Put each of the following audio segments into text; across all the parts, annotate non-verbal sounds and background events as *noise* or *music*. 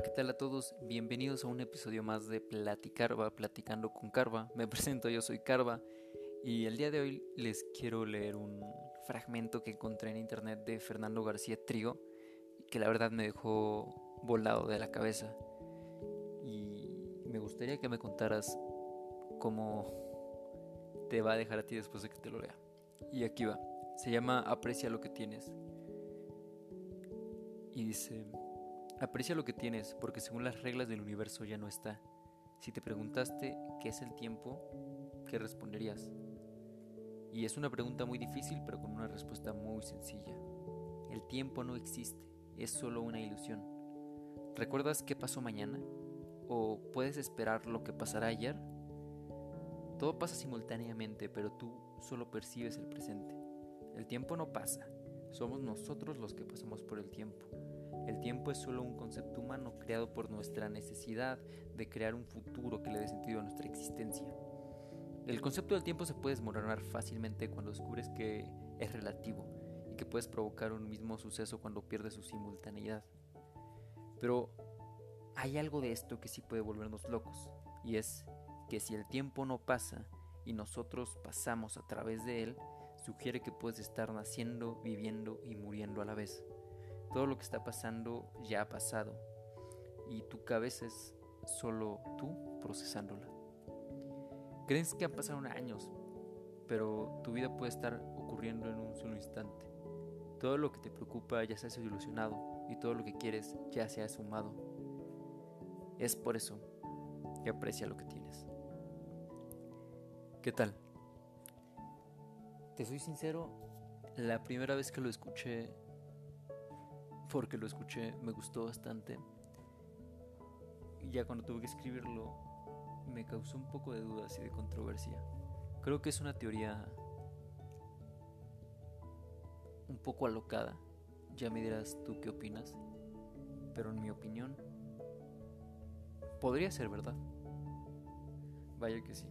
Hola, ¿qué tal a todos? Bienvenidos a un episodio más de Platicarva, Platicando con Carva. Me *laughs* presento, yo soy Carva y el día de hoy les quiero leer un fragmento que encontré en internet de Fernando García Trigo que la verdad me dejó volado de la cabeza. Y me gustaría que me contaras cómo te va a dejar a ti después de que te lo lea. Y aquí va. Se llama Aprecia lo que tienes. Y dice... Aprecia lo que tienes, porque según las reglas del universo ya no está. Si te preguntaste qué es el tiempo, ¿qué responderías? Y es una pregunta muy difícil, pero con una respuesta muy sencilla. El tiempo no existe, es solo una ilusión. ¿Recuerdas qué pasó mañana? ¿O puedes esperar lo que pasará ayer? Todo pasa simultáneamente, pero tú solo percibes el presente. El tiempo no pasa, somos nosotros los que pasamos por el tiempo. El tiempo es solo un concepto humano creado por nuestra necesidad de crear un futuro que le dé sentido a nuestra existencia. El concepto del tiempo se puede desmoronar fácilmente cuando descubres que es relativo y que puedes provocar un mismo suceso cuando pierde su simultaneidad. Pero hay algo de esto que sí puede volvernos locos, y es que si el tiempo no pasa y nosotros pasamos a través de él, sugiere que puedes estar naciendo, viviendo y muriendo a la vez. Todo lo que está pasando ya ha pasado y tu cabeza es solo tú procesándola. Crees que han pasado años, pero tu vida puede estar ocurriendo en un solo instante. Todo lo que te preocupa ya se ha solucionado y todo lo que quieres ya se ha sumado. Es por eso que aprecia lo que tienes. ¿Qué tal? Te soy sincero, la primera vez que lo escuché porque lo escuché, me gustó bastante. Y ya cuando tuve que escribirlo, me causó un poco de dudas y de controversia. Creo que es una teoría un poco alocada. Ya me dirás tú qué opinas. Pero en mi opinión, podría ser verdad. Vaya que sí.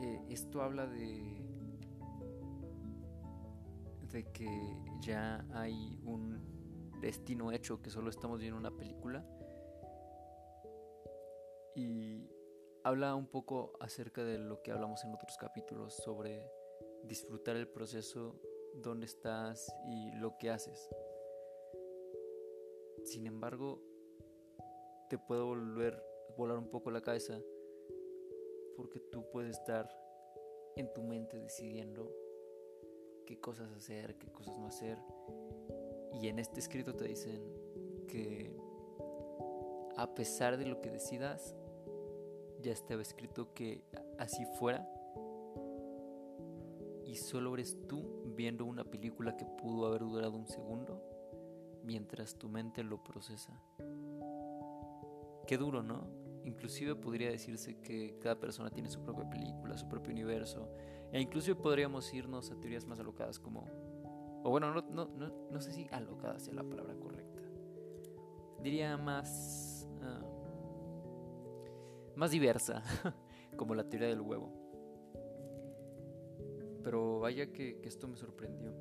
Eh, esto habla de de que ya hay un destino hecho, que solo estamos viendo una película. Y habla un poco acerca de lo que hablamos en otros capítulos sobre disfrutar el proceso, dónde estás y lo que haces. Sin embargo, te puede volver volar un poco la cabeza porque tú puedes estar en tu mente decidiendo qué cosas hacer, qué cosas no hacer. Y en este escrito te dicen que a pesar de lo que decidas, ya estaba escrito que así fuera. Y solo eres tú viendo una película que pudo haber durado un segundo mientras tu mente lo procesa. Qué duro, ¿no? Inclusive podría decirse que cada persona tiene su propia película, su propio universo. E inclusive podríamos irnos a teorías más alocadas como... O bueno, no, no, no, no sé si alocada sea la palabra correcta. Diría más... Uh, más diversa, *laughs* como la teoría del huevo. Pero vaya que, que esto me sorprendió.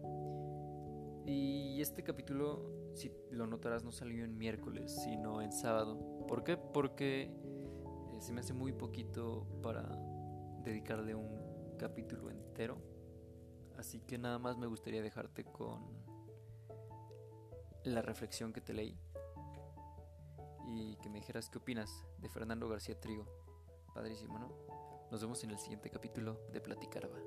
Y este capítulo, si lo notarás, no salió en miércoles, sino en sábado. ¿Por qué? Porque eh, se me hace muy poquito para dedicarle un capítulo entero. Así que nada más me gustaría dejarte con la reflexión que te leí y que me dijeras qué opinas de Fernando García Trigo. Padrísimo, ¿no? Nos vemos en el siguiente capítulo de Platicarva.